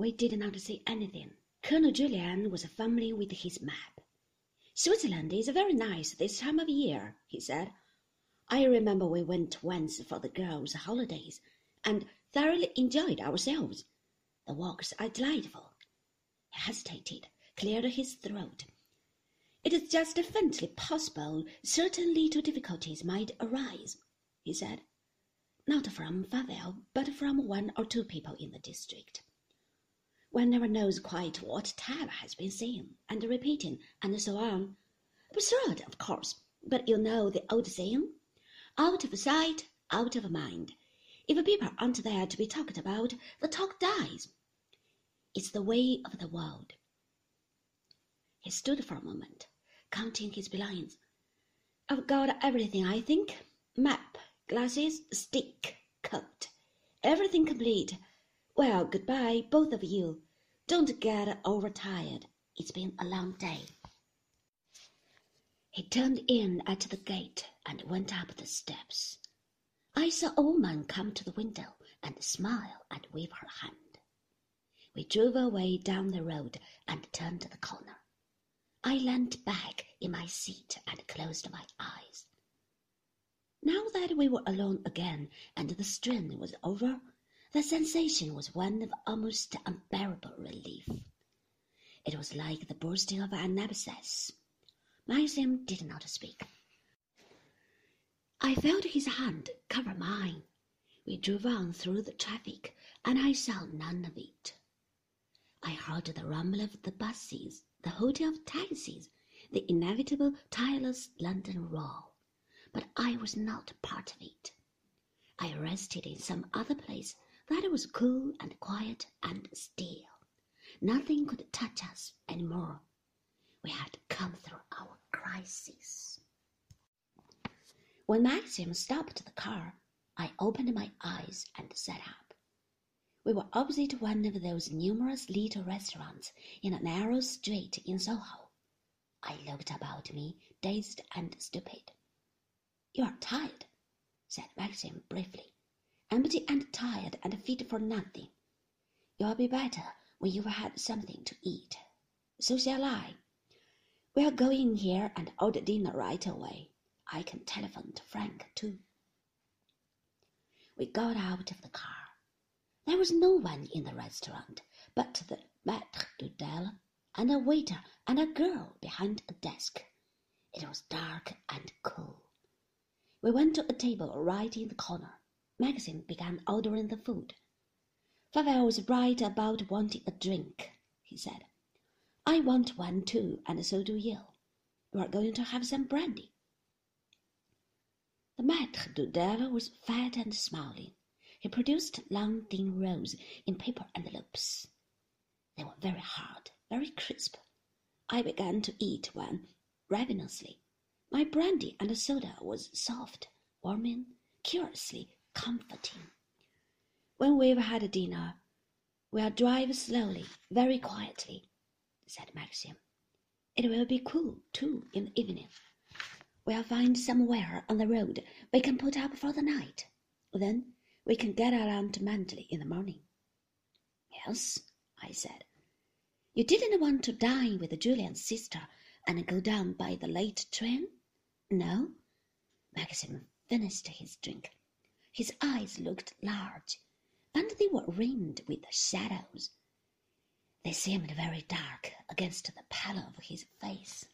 We did not see anything. Colonel Julian was fumbling with his map. Switzerland is very nice this time of year, he said. I remember we went once for the girls' holidays and thoroughly enjoyed ourselves. The walks are delightful. He hesitated, cleared his throat. It is just faintly possible certain little difficulties might arise, he said. Not from Favell, but from one or two people in the district. One never knows quite what Tabb has been saying and repeating, and so on. Absurd, of course, but you know the old saying out of sight, out of mind. If people aren't there to be talked about, the talk dies. It's the way of the world. He stood for a moment, counting his belongings. I've got everything, I think map, glasses, stick, coat, everything complete. Well, goodbye, both of you. Don't get overtired. It's been a long day. He turned in at the gate and went up the steps. I saw a woman come to the window and smile and wave her hand. We drove away down the road and turned the corner. I leant back in my seat and closed my eyes. Now that we were alone again and the strain was over, the sensation was one of almost unbearable relief. It was like the bursting of an abscess. Maxim did not speak. I felt his hand cover mine. We drove on through the traffic, and I saw none of it. I heard the rumble of the buses, the hotel taxis, the inevitable tireless London roar, but I was not part of it. I rested in some other place that was cool and quiet and still. Nothing could touch us any more. We had come through our crisis. When Maxim stopped the car, I opened my eyes and sat up. We were opposite one of those numerous little restaurants in a narrow street in Soho. I looked about me, dazed and stupid. You are tired, said Maxim briefly empty and tired and fit for nothing. You'll be better when you've had something to eat. So shall I. We'll go in here and order dinner right away. I can telephone to Frank, too. We got out of the car. There was no one in the restaurant but the maître d'hôtel and a waiter and a girl behind a desk. It was dark and cool. We went to a table right in the corner. Maxim began ordering the food. Favell was right about wanting a drink, he said. I want one too, and so do you. You are going to have some brandy. The maître d'hôtel was fat and smiling. He produced long thin rolls in paper envelopes. They were very hard, very crisp. I began to eat one ravenously. My brandy and soda was soft, warming, curiously comforting. When we've had a dinner, we'll drive slowly, very quietly, said Maxim. It will be cool, too, in the evening. We'll find somewhere on the road we can put up for the night. Then we can get around to Manderley in the morning. Yes, I said. You didn't want to dine with Julian's sister and go down by the late train? No? Maxim finished his drink. His eyes looked large, and they were rimmed with shadows. They seemed very dark against the pallor of his face.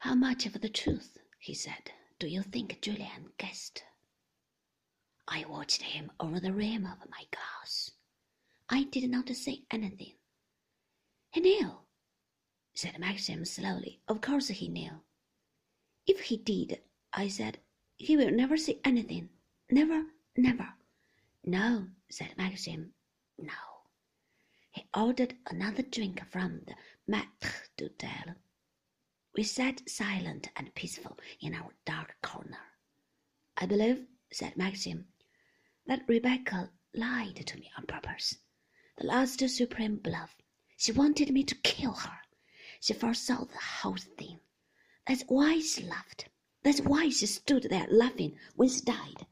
How much of the truth, he said, do you think Julian guessed? I watched him over the rim of my glass. I did not say anything. He knew, said Maxim slowly. Of course he knew. If he did, I said, he will never see anything. Never, never. No, said Maxim. No. He ordered another drink from the maître d'hôtel. We sat silent and peaceful in our dark corner. I believe, said Maxim, that Rebecca lied to me on purpose. The last supreme bluff. She wanted me to kill her. She foresaw the whole thing. That's why she laughed. That's why she stood there laughing when she died.